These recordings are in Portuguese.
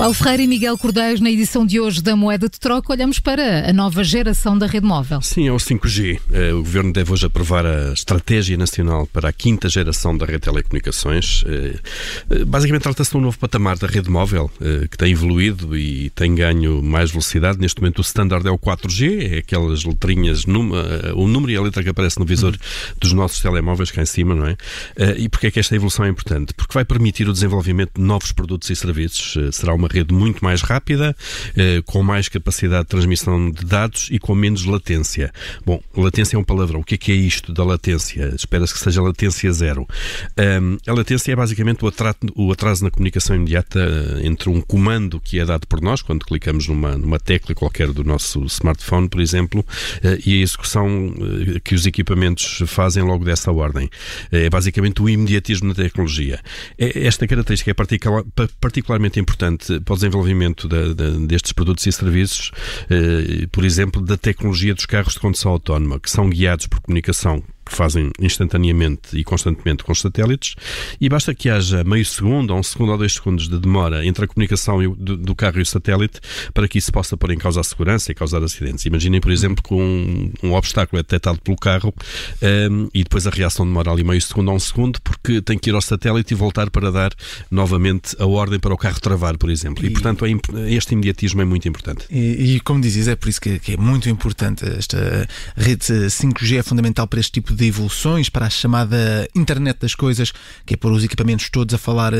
Paulo Ferreira e Miguel Cordeiros, na edição de hoje da Moeda de Troca, olhamos para a nova geração da rede móvel. Sim, é o 5G. Eh, o Governo deve hoje aprovar a Estratégia Nacional para a quinta geração da rede de telecomunicações. Eh, eh, basicamente, trata-se de um novo patamar da rede móvel que tem evoluído e tem ganho mais velocidade. Neste momento, o standard é o 4G, é aquelas letrinhas, o número e a letra que aparece no visor dos nossos telemóveis cá em cima, não é? E porquê é que esta evolução é importante? Porque vai permitir o desenvolvimento de novos produtos e serviços. Será uma rede muito mais rápida, eh, com mais capacidade de transmissão de dados e com menos latência. Bom, latência é um palavrão. O que é que é isto da latência? Espera-se que seja latência zero. a latência é basicamente o atraso, na comunicação imediata eh, entre um comando que é dado por nós, quando clicamos numa, numa tecla qualquer do nosso smartphone, por exemplo, eh, e a execução que os equipamentos fazem logo dessa ordem. É basicamente o imediatismo na tecnologia. É, esta característica é particularmente importante para o desenvolvimento destes produtos e serviços, eh, por exemplo, da tecnologia dos carros de condução autónoma, que são guiados por comunicação que fazem instantaneamente e constantemente com os satélites, e basta que haja meio segundo, ou um segundo ou dois segundos de demora entre a comunicação do, carro e o satélite para que isso possa pôr em causa a segurança e causar acidentes. Imaginem, por exemplo, que um, um obstáculo é detectado pelo carro um, e depois a reação demora ali meio segundo ou um segundo porque tem que ir ao satélite e voltar para dar novamente a ordem para o carro travar, por exemplo. E, e portanto, é, este imediatismo é muito importante. E, e como dizes, é por isso que, que, é muito importante esta rede 5G é fundamental para este tipo de evoluções, para a chamada internet das coisas, que é pôr os equipamentos todos a falar uh,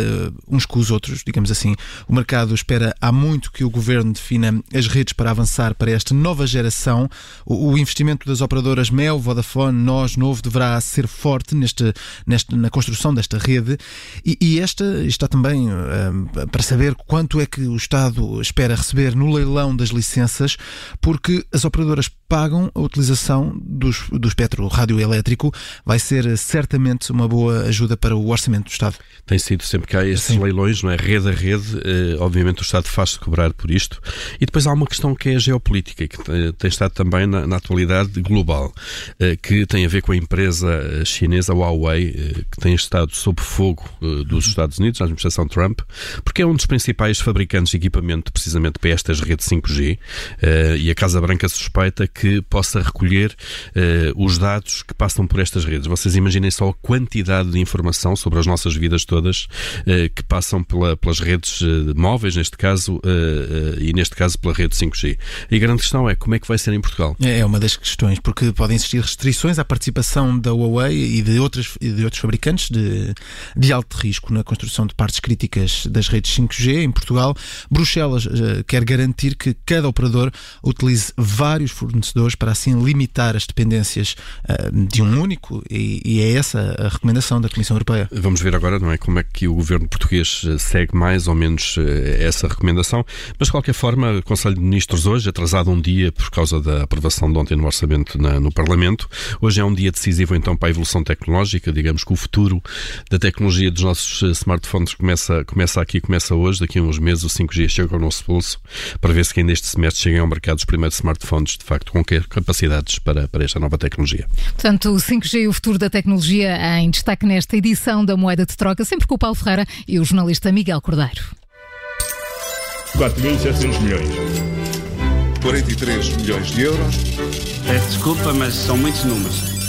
uns com os outros, digamos assim. O mercado espera há muito que o governo defina as redes para avançar para esta nova geração. O, o investimento das operadoras Mel, Vodafone, Nós, Novo deverá ser forte neste, neste, na construção desta rede e, e esta está também uh, para saber quanto é que o Estado espera receber no leilão das licenças, porque as operadoras pagam a utilização dos, do espectro radioelétrico, vai ser certamente uma boa ajuda para o orçamento do Estado. Tem sido sempre que há estes Sim. leilões, não é? Rede a rede, eh, obviamente o Estado faz-se cobrar por isto. E depois há uma questão que é a geopolítica, que tem, tem estado também na, na, atualidade global, eh, que tem a ver com a empresa chinesa Huawei, eh, que tem estado sob fogo eh, dos uhum. Estados Unidos, a administração Trump, porque é um dos principais fabricantes de equipamento precisamente para estas redes 5G, eh, e a Casa Branca suspeita que que possa recolher uh, os dados que passam por estas redes. Vocês imaginem só a quantidade de informação sobre as nossas vidas todas uh, que passam pela, pelas redes uh, móveis, neste caso, e neste caso pela rede 5G. E a grande questão é como é que vai ser em Portugal? É, é uma das questões, porque podem existir restrições à participação da Huawei e de, outras, e de outros fabricantes de, de alto risco na construção de partes críticas das redes 5G em Portugal. Bruxelas quer garantir que cada operador utilize vários fornecedores fornecedores para assim limitar as dependências uh, de um único e, e, é essa a recomendação da Comissão Europeia. Vamos ver agora, não é, como é que o governo português eh, segue mais ou menos eh, essa recomendação, mas de qualquer forma, o Conselho de Ministros hoje, atrasado um dia por causa da aprovação de ontem no orçamento na, no Parlamento, hoje é um dia decisivo então para a evolução tecnológica, digamos que o futuro da tecnologia dos nossos smartphones começa, começa aqui, começa hoje, daqui a uns meses o 5G chega ao nosso pulso, para ver se ainda este semestre cheguem ao mercado os primeiros smartphones, de facto, com capacidades para, para esta nova tecnologia. Portanto, o 5G e o futuro da tecnologia em destaque nesta edição da Moeda de Troca, sempre com o Paulo Ferreira e o jornalista Miguel Cordeiro. 4.700 milhões. 43 milhões de euros. Peço desculpa, mas são muitos números.